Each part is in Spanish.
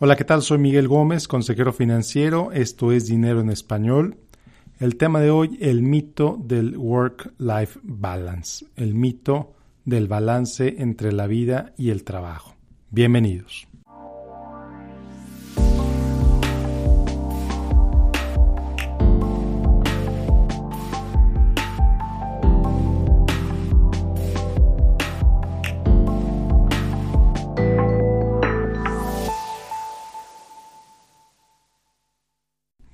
Hola, ¿qué tal? Soy Miguel Gómez, consejero financiero. Esto es Dinero en Español. El tema de hoy, el mito del work-life balance, el mito del balance entre la vida y el trabajo. Bienvenidos.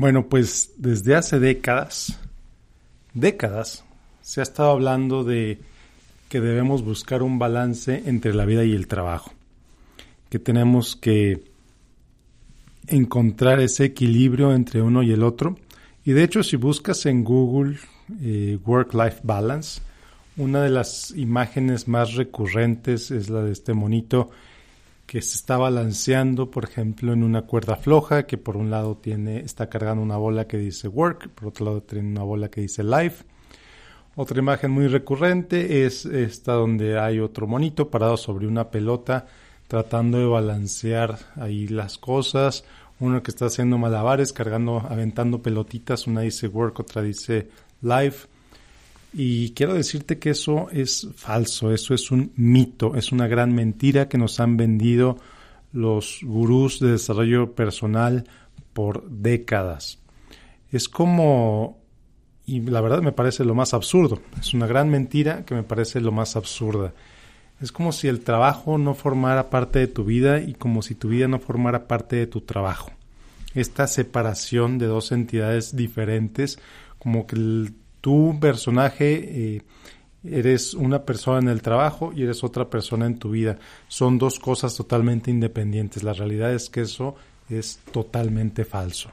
Bueno, pues desde hace décadas, décadas, se ha estado hablando de que debemos buscar un balance entre la vida y el trabajo, que tenemos que encontrar ese equilibrio entre uno y el otro. Y de hecho, si buscas en Google eh, Work-Life Balance, una de las imágenes más recurrentes es la de este monito que se está balanceando, por ejemplo, en una cuerda floja, que por un lado tiene, está cargando una bola que dice work, por otro lado tiene una bola que dice life. Otra imagen muy recurrente es esta donde hay otro monito parado sobre una pelota tratando de balancear ahí las cosas. Uno que está haciendo malabares, cargando, aventando pelotitas, una dice work, otra dice life. Y quiero decirte que eso es falso, eso es un mito, es una gran mentira que nos han vendido los gurús de desarrollo personal por décadas. Es como, y la verdad me parece lo más absurdo, es una gran mentira que me parece lo más absurda. Es como si el trabajo no formara parte de tu vida y como si tu vida no formara parte de tu trabajo. Esta separación de dos entidades diferentes, como que el tu personaje eh, eres una persona en el trabajo y eres otra persona en tu vida. Son dos cosas totalmente independientes. La realidad es que eso es totalmente falso.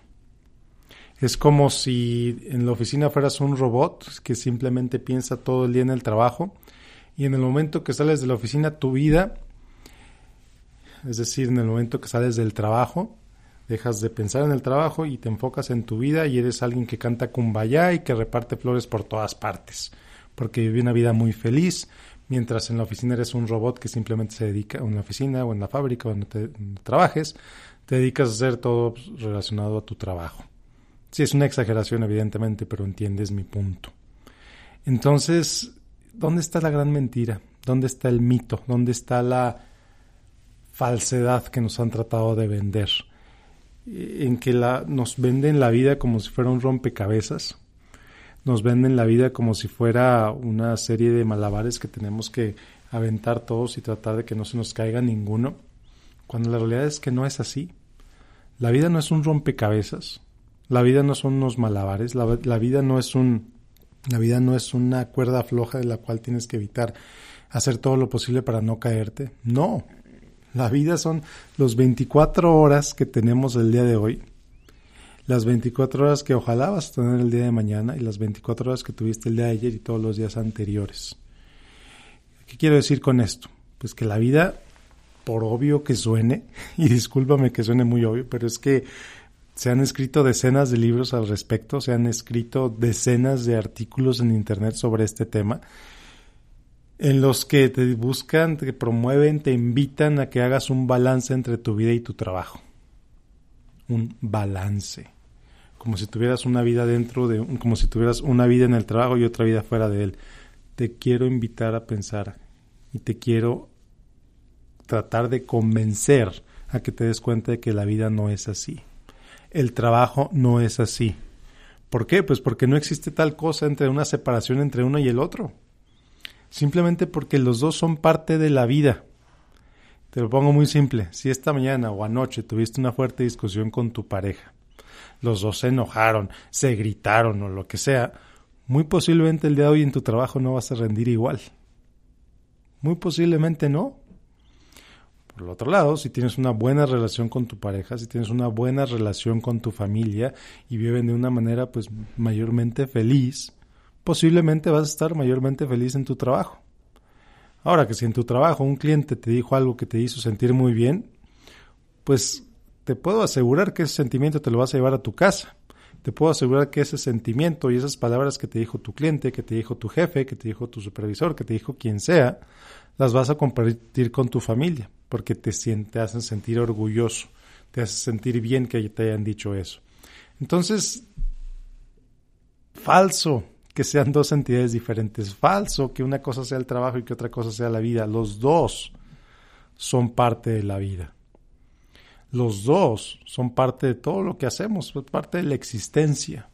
Es como si en la oficina fueras un robot que simplemente piensa todo el día en el trabajo y en el momento que sales de la oficina tu vida, es decir, en el momento que sales del trabajo, Dejas de pensar en el trabajo y te enfocas en tu vida y eres alguien que canta kumbaya y que reparte flores por todas partes, porque vive una vida muy feliz, mientras en la oficina eres un robot que simplemente se dedica, en la oficina o en la fábrica donde te, trabajes, te dedicas a hacer todo relacionado a tu trabajo. Sí, es una exageración evidentemente, pero entiendes mi punto. Entonces, ¿dónde está la gran mentira? ¿Dónde está el mito? ¿Dónde está la falsedad que nos han tratado de vender? En que la, nos venden la vida como si fuera un rompecabezas, nos venden la vida como si fuera una serie de malabares que tenemos que aventar todos y tratar de que no se nos caiga ninguno, cuando la realidad es que no es así. La vida no es un rompecabezas, la vida no son unos malabares, la, vida no es un la vida no es una cuerda floja de la cual tienes que evitar hacer todo lo posible para no caerte. No, la vida son los 24 horas que tenemos el día de hoy, las 24 horas que ojalá vas a tener el día de mañana y las 24 horas que tuviste el día de ayer y todos los días anteriores. ¿Qué quiero decir con esto? Pues que la vida, por obvio que suene, y discúlpame que suene muy obvio, pero es que se han escrito decenas de libros al respecto, se han escrito decenas de artículos en Internet sobre este tema en los que te buscan, te promueven, te invitan a que hagas un balance entre tu vida y tu trabajo. Un balance. Como si tuvieras una vida dentro de, como si tuvieras una vida en el trabajo y otra vida fuera de él. Te quiero invitar a pensar y te quiero tratar de convencer a que te des cuenta de que la vida no es así. El trabajo no es así. ¿Por qué? Pues porque no existe tal cosa entre una separación entre uno y el otro simplemente porque los dos son parte de la vida. Te lo pongo muy simple. Si esta mañana o anoche tuviste una fuerte discusión con tu pareja, los dos se enojaron, se gritaron o lo que sea, muy posiblemente el día de hoy en tu trabajo no vas a rendir igual. Muy posiblemente no. Por el otro lado, si tienes una buena relación con tu pareja, si tienes una buena relación con tu familia y viven de una manera pues mayormente feliz, posiblemente vas a estar mayormente feliz en tu trabajo. Ahora que si en tu trabajo un cliente te dijo algo que te hizo sentir muy bien, pues te puedo asegurar que ese sentimiento te lo vas a llevar a tu casa. Te puedo asegurar que ese sentimiento y esas palabras que te dijo tu cliente, que te dijo tu jefe, que te dijo tu supervisor, que te dijo quien sea, las vas a compartir con tu familia, porque te, hacen sentir orgulloso, te hace sentir bien que te hayan dicho eso. Entonces, falso que sean dos entidades diferentes, falso que una cosa sea el trabajo y que otra cosa sea la vida. Los dos son parte de la vida. Los dos son parte de todo lo que hacemos, parte de la existencia.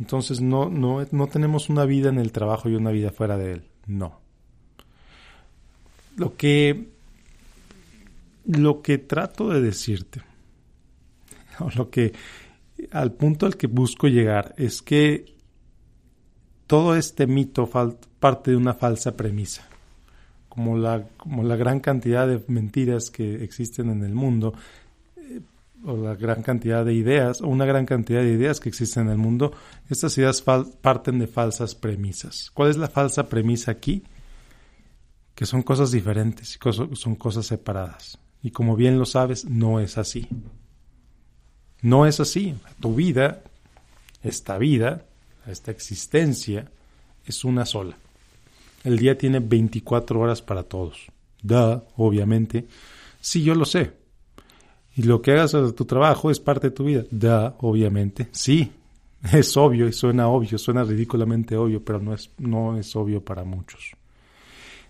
Entonces no, no, no tenemos una vida en el trabajo y una vida fuera de él. No. Lo que, lo que trato de decirte, o lo que al punto al que busco llegar es que todo este mito parte de una falsa premisa como la, como la gran cantidad de mentiras que existen en el mundo, eh, o la gran cantidad de ideas, o una gran cantidad de ideas que existen en el mundo, estas ideas parten de falsas premisas. ¿Cuál es la falsa premisa aquí? Que son cosas diferentes, son cosas separadas. Y como bien lo sabes, no es así. No es así. Tu vida, esta vida, esta existencia, es una sola. El día tiene 24 horas para todos. Da, obviamente. Sí, yo lo sé. Y lo que hagas de tu trabajo es parte de tu vida. Da, obviamente. Sí, es obvio y suena obvio, suena ridículamente obvio, pero no es, no es obvio para muchos.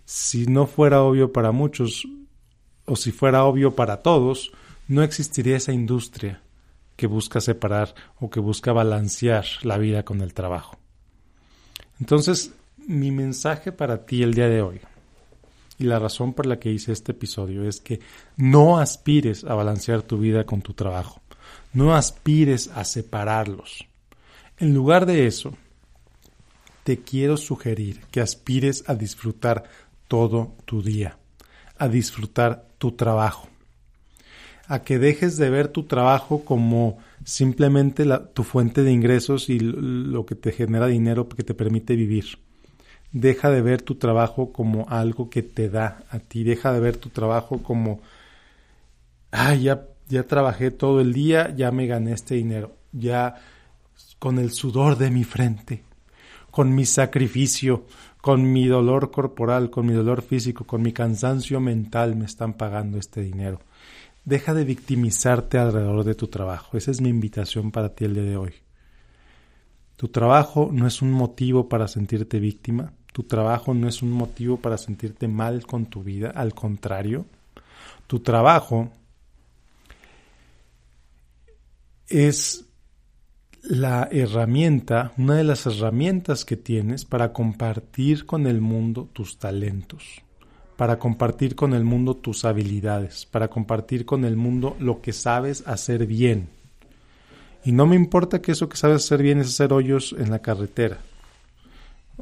Si no fuera obvio para muchos, o si fuera obvio para todos, no existiría esa industria que busca separar o que busca balancear la vida con el trabajo. Entonces, mi mensaje para ti el día de hoy y la razón por la que hice este episodio es que no aspires a balancear tu vida con tu trabajo. No aspires a separarlos. En lugar de eso, te quiero sugerir que aspires a disfrutar todo tu día, a disfrutar tu trabajo, a que dejes de ver tu trabajo como simplemente tu fuente de ingresos y lo que te genera dinero que te permite vivir Deja de ver tu trabajo como algo que te da a ti. Deja de ver tu trabajo como, ay, ya, ya trabajé todo el día, ya me gané este dinero. Ya con el sudor de mi frente, con mi sacrificio, con mi dolor corporal, con mi dolor físico, con mi cansancio mental me están pagando este dinero. Deja de victimizarte alrededor de tu trabajo. Esa es mi invitación para ti el día de hoy. Tu trabajo no es un motivo para sentirte víctima. Tu trabajo no es un motivo para sentirte mal con tu vida, al contrario, tu trabajo es la herramienta, una de las herramientas que tienes para compartir con el mundo tus talentos, para compartir con el mundo tus habilidades, para compartir con el mundo lo que sabes hacer bien. Y no me importa que eso que sabes hacer bien es hacer hoyos en la carretera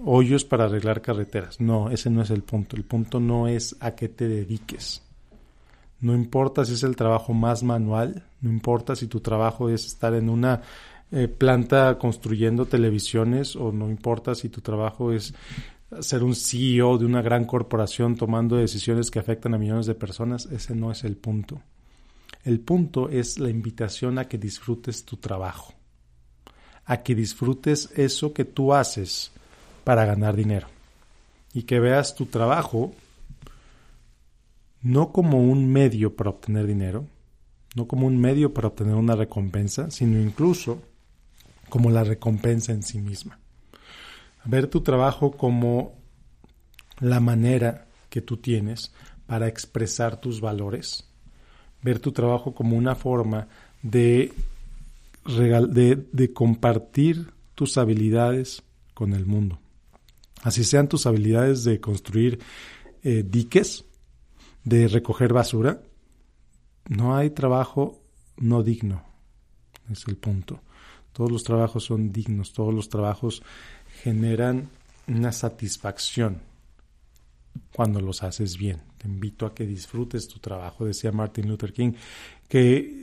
hoyos para arreglar carreteras. No, ese no es el punto. El punto no es a qué te dediques. No importa si es el trabajo más manual, no importa si tu trabajo es estar en una eh, planta construyendo televisiones o no importa si tu trabajo es ser un CEO de una gran corporación tomando decisiones que afectan a millones de personas, ese no es el punto. El punto es la invitación a que disfrutes tu trabajo, a que disfrutes eso que tú haces para ganar dinero. Y que veas tu trabajo no como un medio para obtener dinero, no como un medio para obtener una recompensa, sino incluso como la recompensa en sí misma. Ver tu trabajo como la manera que tú tienes para expresar tus valores, ver tu trabajo como una forma de, de, compartir tus habilidades con el mundo así sean tus habilidades de construir eh, diques, de recoger basura, no hay trabajo no digno, es el punto. Todos los trabajos son dignos, todos los trabajos generan una satisfacción cuando los haces bien. Te invito a que disfrutes tu trabajo, decía Martin Luther King, que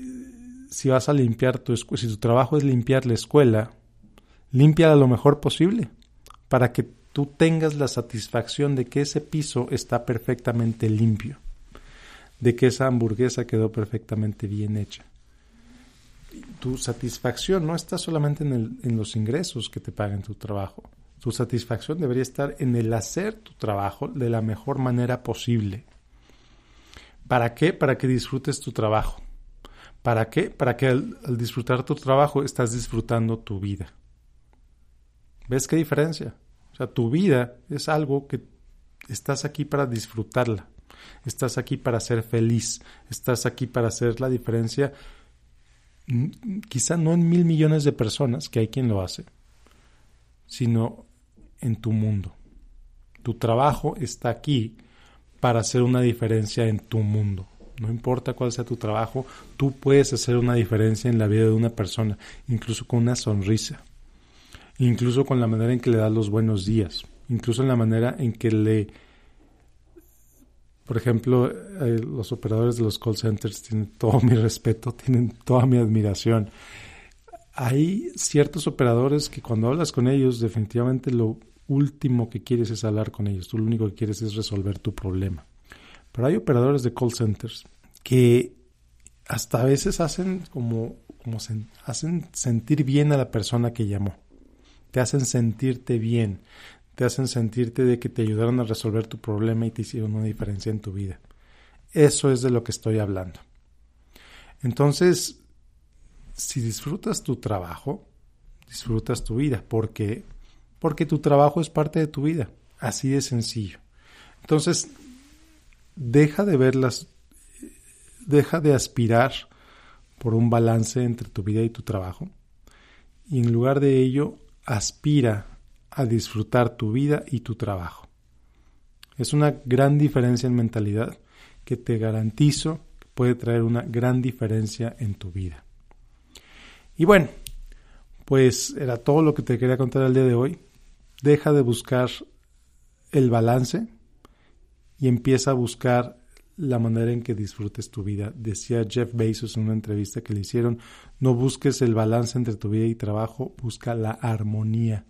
si vas a limpiar tu escuela, si tu trabajo es limpiar la escuela, límpiala lo mejor posible para que tú tengas la satisfacción de que ese piso está perfectamente limpio, de que esa hamburguesa quedó perfectamente bien hecha. Tu satisfacción no está solamente en, los ingresos que te pagan tu trabajo. Tu satisfacción debería estar en el hacer tu trabajo de la mejor manera posible. ¿Para qué? Para que disfrutes tu trabajo. ¿Para qué? Para que al, disfrutar tu trabajo estás disfrutando tu vida. ¿Ves qué diferencia? O sea, tu vida es algo que estás aquí para disfrutarla. Estás aquí para ser feliz. Estás aquí para hacer la diferencia. Quizá no en mil millones de personas, que hay quien lo hace, sino en tu mundo. Tu trabajo está aquí para hacer una diferencia en tu mundo. No importa cuál sea tu trabajo, tú puedes hacer una diferencia en la vida de una persona, incluso con una sonrisa, incluso con la manera en que le das los buenos días, incluso en la manera en que le... Por ejemplo, eh, los operadores de los call centers tienen todo mi respeto, tienen toda mi admiración. Hay ciertos operadores que cuando hablas con ellos, definitivamente lo último que quieres es hablar con ellos, tú lo único que quieres es resolver tu problema. Pero hay operadores de call centers que hasta a veces hacen como, como hacen sentir bien a la persona que llamó. Te hacen sentirte bien, te hacen sentirte de que te ayudaron a resolver tu problema y te hicieron una diferencia en tu vida. Eso es de lo que estoy hablando. Entonces, si disfrutas tu trabajo, disfrutas tu vida, porque porque tu trabajo es parte de tu vida, así de sencillo. Entonces, deja de verlas, deja de aspirar por un balance entre tu vida y tu trabajo y en lugar de ello aspira a disfrutar tu vida y tu trabajo. Es una gran diferencia en mentalidad que te garantizo que puede traer una gran diferencia en tu vida. Y bueno, pues era todo lo que te quería contar el día de hoy. Deja de buscar el balance y empieza a buscar la manera en que disfrutes tu vida. Decía Jeff Bezos en una entrevista que le hicieron, no busques el balance entre tu vida y trabajo, busca la armonía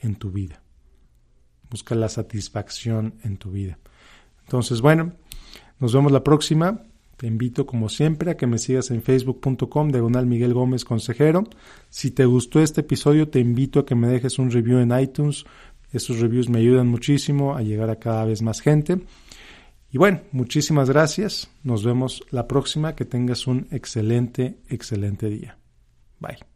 en tu vida. Busca la satisfacción en tu vida. Entonces, bueno, nos vemos la próxima. Te invito, como siempre, a que me sigas en facebook.com, diagonal Miguel Gómez Consejero. Si te gustó este episodio, te invito a que me dejes un review en iTunes. Esos reviews me ayudan muchísimo a llegar a cada vez más gente. Y bueno, muchísimas gracias. Nos vemos la próxima. Que tengas un excelente, excelente día. Bye.